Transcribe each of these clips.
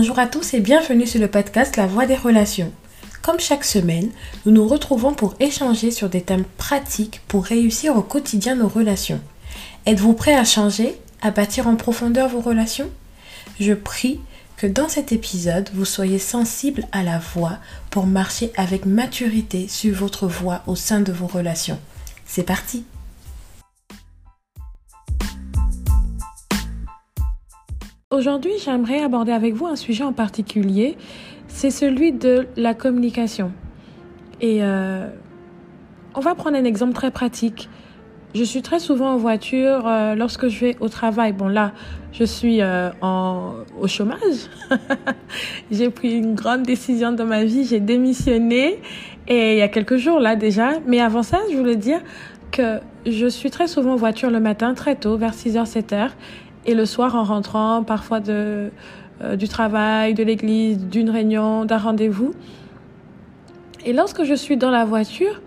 Bonjour à tous et bienvenue sur le podcast La Voix des relations. Comme chaque semaine, nous nous retrouvons pour échanger sur des thèmes pratiques pour réussir au quotidien nos relations. Êtes-vous prêt à changer, à bâtir en profondeur vos relations? Je prie que dans cet épisode, vous soyez sensible à la voix pour marcher avec maturité sur votre voie au sein de vos relations. C'est parti Aujourd'hui, j'aimerais aborder avec vous un sujet en particulier, c'est celui de la communication. Et euh, on va prendre un exemple très pratique. Je suis très souvent en voiture euh, lorsque je vais au travail. Bon là, je suis euh, en, au chômage. j'ai pris une grande décision dans ma vie. J'ai démissionné et il y a quelques jours là déjà. Mais avant ça, je voulais dire que je suis très souvent en voiture le matin, très tôt, vers 6h, 7h. Et le soir, en rentrant, parfois de, euh, du travail, de l'église, d'une réunion, d'un rendez-vous. Et lorsque je suis dans la voiture,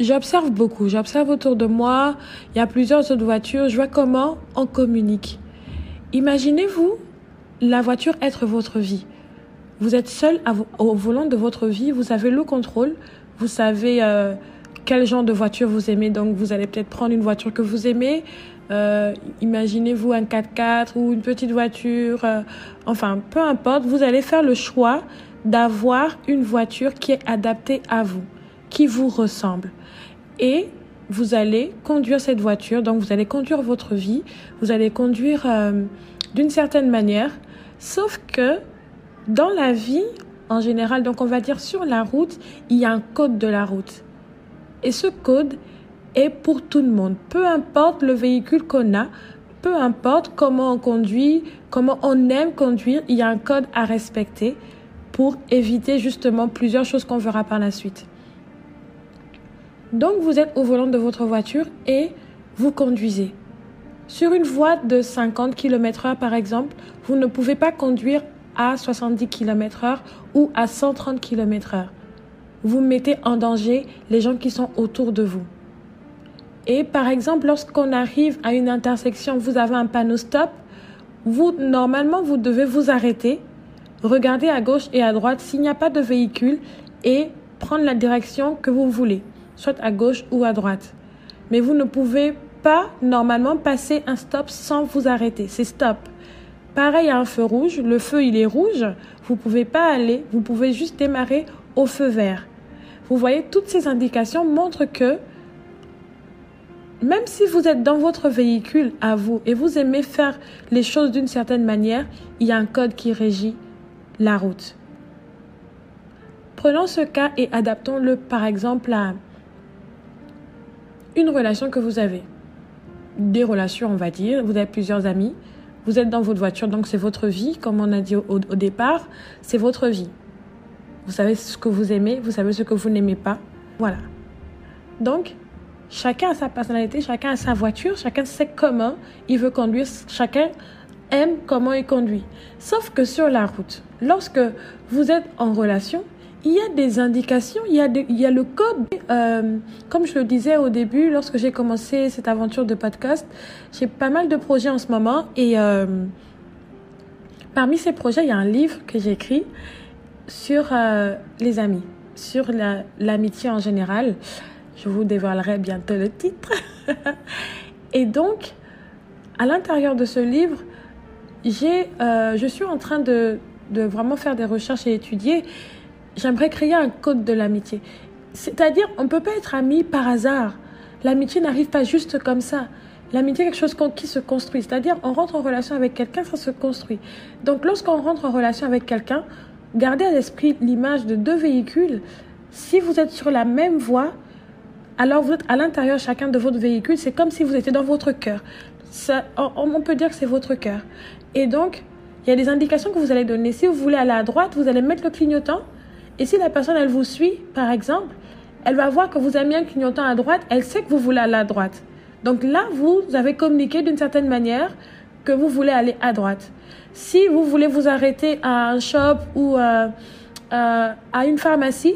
j'observe beaucoup. J'observe autour de moi. Il y a plusieurs autres voitures. Je vois comment on communique. Imaginez-vous la voiture être votre vie. Vous êtes seul au volant de votre vie. Vous avez le contrôle. Vous savez euh, quel genre de voiture vous aimez. Donc, vous allez peut-être prendre une voiture que vous aimez. Euh, imaginez-vous un 4x4 ou une petite voiture, euh, enfin, peu importe, vous allez faire le choix d'avoir une voiture qui est adaptée à vous, qui vous ressemble. Et vous allez conduire cette voiture, donc vous allez conduire votre vie, vous allez conduire euh, d'une certaine manière, sauf que dans la vie, en général, donc on va dire sur la route, il y a un code de la route. Et ce code, et pour tout le monde. Peu importe le véhicule qu'on a, peu importe comment on conduit, comment on aime conduire, il y a un code à respecter pour éviter justement plusieurs choses qu'on verra par la suite. Donc vous êtes au volant de votre voiture et vous conduisez. Sur une voie de 50 km/h par exemple, vous ne pouvez pas conduire à 70 km/h ou à 130 km/h. Vous mettez en danger les gens qui sont autour de vous. Et par exemple, lorsqu'on arrive à une intersection, vous avez un panneau stop, vous, normalement, vous devez vous arrêter, regarder à gauche et à droite s'il n'y a pas de véhicule et prendre la direction que vous voulez, soit à gauche ou à droite. Mais vous ne pouvez pas normalement passer un stop sans vous arrêter. C'est stop. Pareil à un feu rouge, le feu il est rouge, vous ne pouvez pas aller, vous pouvez juste démarrer au feu vert. Vous voyez, toutes ces indications montrent que même si vous êtes dans votre véhicule à vous et vous aimez faire les choses d'une certaine manière, il y a un code qui régit la route. Prenons ce cas et adaptons-le par exemple à une relation que vous avez. Des relations, on va dire. Vous avez plusieurs amis. Vous êtes dans votre voiture, donc c'est votre vie. Comme on a dit au, au départ, c'est votre vie. Vous savez ce que vous aimez, vous savez ce que vous n'aimez pas. Voilà. Donc, Chacun a sa personnalité, chacun a sa voiture, chacun sait comment il veut conduire, chacun aime comment il conduit. Sauf que sur la route, lorsque vous êtes en relation, il y a des indications, il y a, le code. Euh, comme je le disais au début, lorsque j'ai commencé cette aventure de podcast, j'ai pas mal de projets en ce moment et euh, parmi ces projets, il y a un livre que j'ai écrit sur euh, les amis, sur l'amitié en général. Je vous dévoilerai bientôt le titre. et donc, à l'intérieur de ce livre, j'ai, euh, je suis en train de, de vraiment faire des recherches et étudier. J'aimerais créer un code de l'amitié. C'est-à-dire, on ne peut pas être amis par hasard. L'amitié n'arrive pas juste comme ça. L'amitié est quelque chose qui se construit. C'est-à-dire, on rentre en relation avec quelqu'un, ça se construit. Donc, lorsqu'on rentre en relation avec quelqu'un, gardez à l'esprit l'image de deux véhicules. Si vous êtes sur la même voie, alors vous êtes à l'intérieur chacun de votre véhicule, c'est comme si vous étiez dans votre cœur. On, peut dire que c'est votre cœur. Et donc, il y a des indications que vous allez donner. Si vous voulez aller à droite, vous allez mettre le clignotant. Et si la personne, elle vous suit, par exemple, elle va voir que vous avez mis un clignotant à droite, elle sait que vous voulez aller à droite. Donc là, vous avez communiqué d'une certaine manière que vous voulez aller à droite. Si vous voulez vous arrêter à un shop ou euh, euh, à une pharmacie,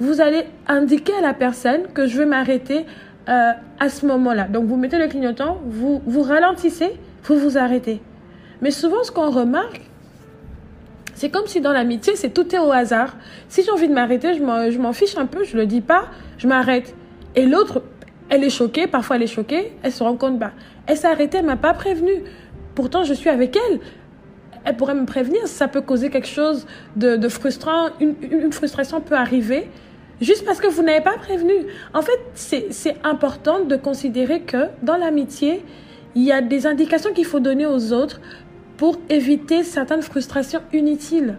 vous allez indiquer à la personne que je veux m'arrêter euh, à ce moment-là. Donc vous mettez le clignotant, vous, vous ralentissez, vous vous arrêtez. Mais souvent ce qu'on remarque, C'est comme si dans l'amitié, c'est tout est au hasard. Si j'ai envie de m'arrêter, je m'en fiche un peu, je le dis pas, je m'arrête. Et l'autre, elle est choquée, parfois elle est choquée, elle se rend compte, bah, elle s'est arrêtée, elle m'a pas prévenu. Pourtant, je suis avec elle. Elle pourrait me prévenir, ça peut causer quelque chose de, frustrant, une, une, frustration peut arriver, juste parce que vous n'avez pas prévenu. En fait, c'est important de considérer que dans l'amitié, il y a des indications qu'il faut donner aux autres pour éviter certaines frustrations inutiles.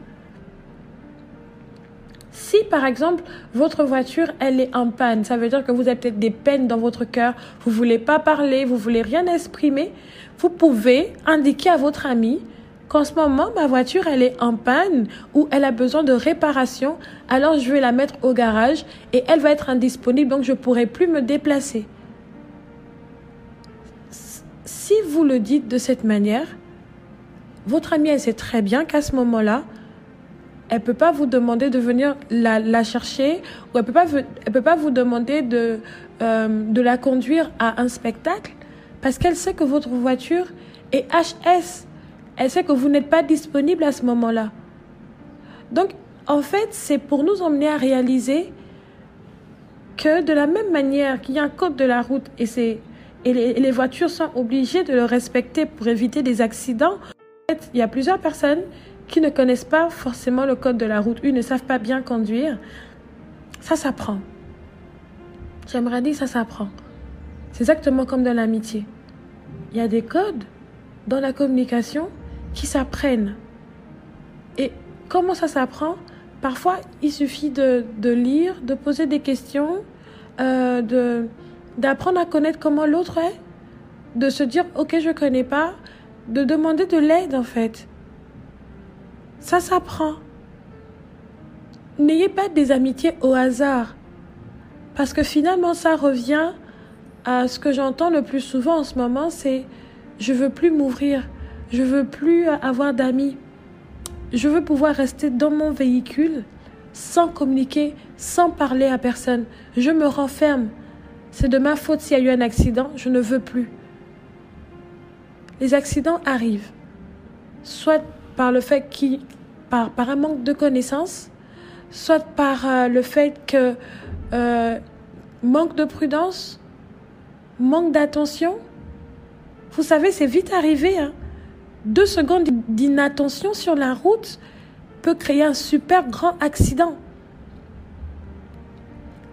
Si par exemple votre voiture elle est en panne, ça veut dire que vous avez peut-être des peines dans votre cœur, vous voulez pas parler, vous voulez rien exprimer, vous pouvez indiquer à votre ami qu'en ce moment ma voiture elle est en panne ou elle a besoin de réparation, alors je vais la mettre au garage et elle va être indisponible donc je pourrai plus me déplacer. Si vous le dites de cette manière, votre amie, elle sait très bien qu'à ce moment-là, elle peut pas vous demander de venir la, la chercher ou elle peut pas peut pas vous demander de euh, de la conduire à un spectacle parce qu'elle sait que votre voiture est HS. Elle sait que vous n'êtes pas disponible à ce moment-là. Donc en fait, c'est pour nous emmener à réaliser que de la même manière qu'il y a un code de la route et c'est et les, voitures sont obligées de le respecter pour éviter des accidents il y a plusieurs personnes qui ne connaissent pas forcément le code de la route, Ils ne savent pas bien conduire. Ça s'apprend. J'aimerais dire ça s'apprend. C'est exactement comme dans l'amitié. Il y a des codes dans la communication qui s'apprennent. Et comment ça s'apprend? Parfois, il suffit de, lire, de poser des questions, euh, de d'apprendre à connaître comment l'autre est, de se dire ok je connais pas, de demander de l'aide en fait. Ça s'apprend. N'ayez pas des amitiés au hasard. Parce que finalement, ça revient à ce que j'entends le plus souvent en ce moment, c'est je veux plus m'ouvrir, je veux plus avoir d'amis. Je veux pouvoir rester dans mon véhicule sans communiquer, sans parler à personne. Je me renferme. C'est de ma faute s'il y a eu un accident, je ne veux plus les accidents arrivent, soit par le fait par, par un manque de connaissances, soit par euh, le fait que euh, manque de prudence, manque d'attention. Vous savez, c'est vite arrivé. Hein. Deux secondes d'inattention sur la route peut créer un super grand accident.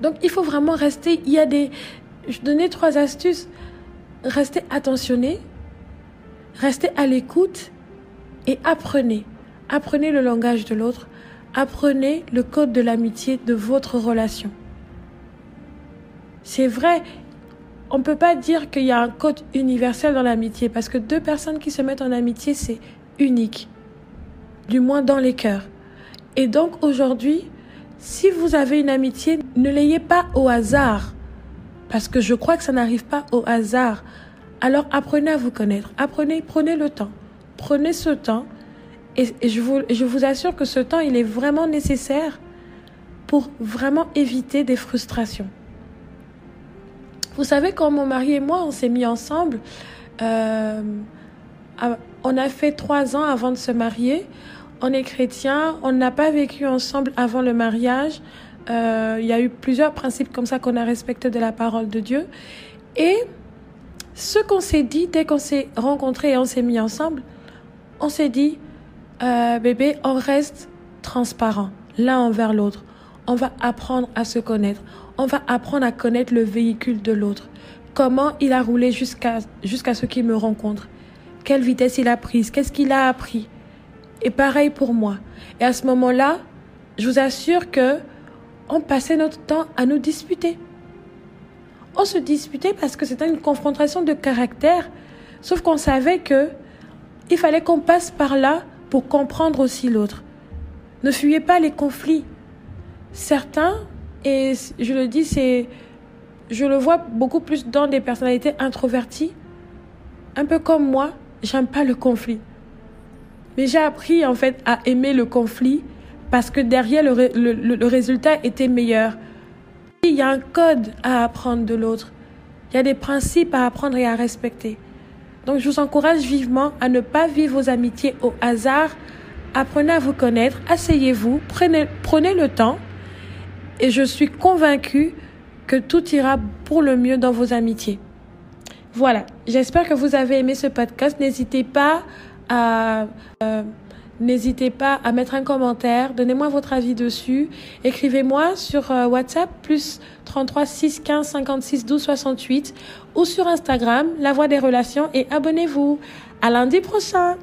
Donc il faut vraiment rester. Il y a des. Je donnais trois astuces. Rester attentionné, Restez à l'écoute et apprenez. Apprenez le langage de l'autre. Apprenez le code de l'amitié de votre relation. C'est vrai, on ne peut pas dire qu'il y a un code universel dans l'amitié parce que deux personnes qui se mettent en amitié, c'est unique. Du moins dans les cœurs. Et donc aujourd'hui, si vous avez une amitié, ne l'ayez pas au hasard. Parce que je crois que ça n'arrive pas au hasard. Alors apprenez à vous connaître, apprenez, prenez le temps, prenez ce temps et, je, vous, je vous assure que ce temps, il est vraiment nécessaire pour vraiment éviter des frustrations. Vous savez, quand mon mari et moi, on s'est mis ensemble, euh, on a fait trois ans avant de se marier. On est chrétien, on n'a pas vécu ensemble avant le mariage. Euh, il y a eu plusieurs principes comme ça qu'on a respectés de la parole de Dieu. Et ce qu'on s'est dit dès qu'on s'est rencontrés et on s'est mis ensemble, on s'est dit, euh, bébé, on reste transparent l'un envers l'autre. On va apprendre à se connaître. On va apprendre à connaître le véhicule de l'autre. Comment il a roulé jusqu'à ce qu'il me rencontre. Quelle vitesse il a prise. Qu'est-ce qu'il a appris. Et pareil pour moi. Et à ce moment-là, je vous assure que on passait notre temps à nous disputer on se disputait parce que c'était une confrontation de caractère. Sauf qu'on savait que il fallait qu'on passe par là pour comprendre aussi l'autre. Ne fuyez pas les conflits. Certains, et je le dis, c'est, je le vois beaucoup plus dans des personnalités introverties. Un peu comme moi, j'aime pas le conflit. Mais j'ai appris en fait à aimer le conflit parce que derrière le, le résultat était meilleur. Il y a un code à apprendre de l'autre. Il y a des principes à apprendre et à respecter. Donc je vous encourage vivement à ne pas vivre vos amitiés au hasard, apprenez à vous connaître, asseyez-vous, prenez, prenez le temps et je suis convaincue que tout ira pour le mieux dans vos amitiés. Voilà, j'espère que vous avez aimé ce podcast. N'hésitez pas à... Euh, N'hésitez pas à mettre un commentaire, donnez-moi votre avis dessus, écrivez-moi sur euh, WhatsApp plus 33 6 15 56 12 68 ou sur Instagram La Voix des Relations et abonnez-vous. À lundi prochain.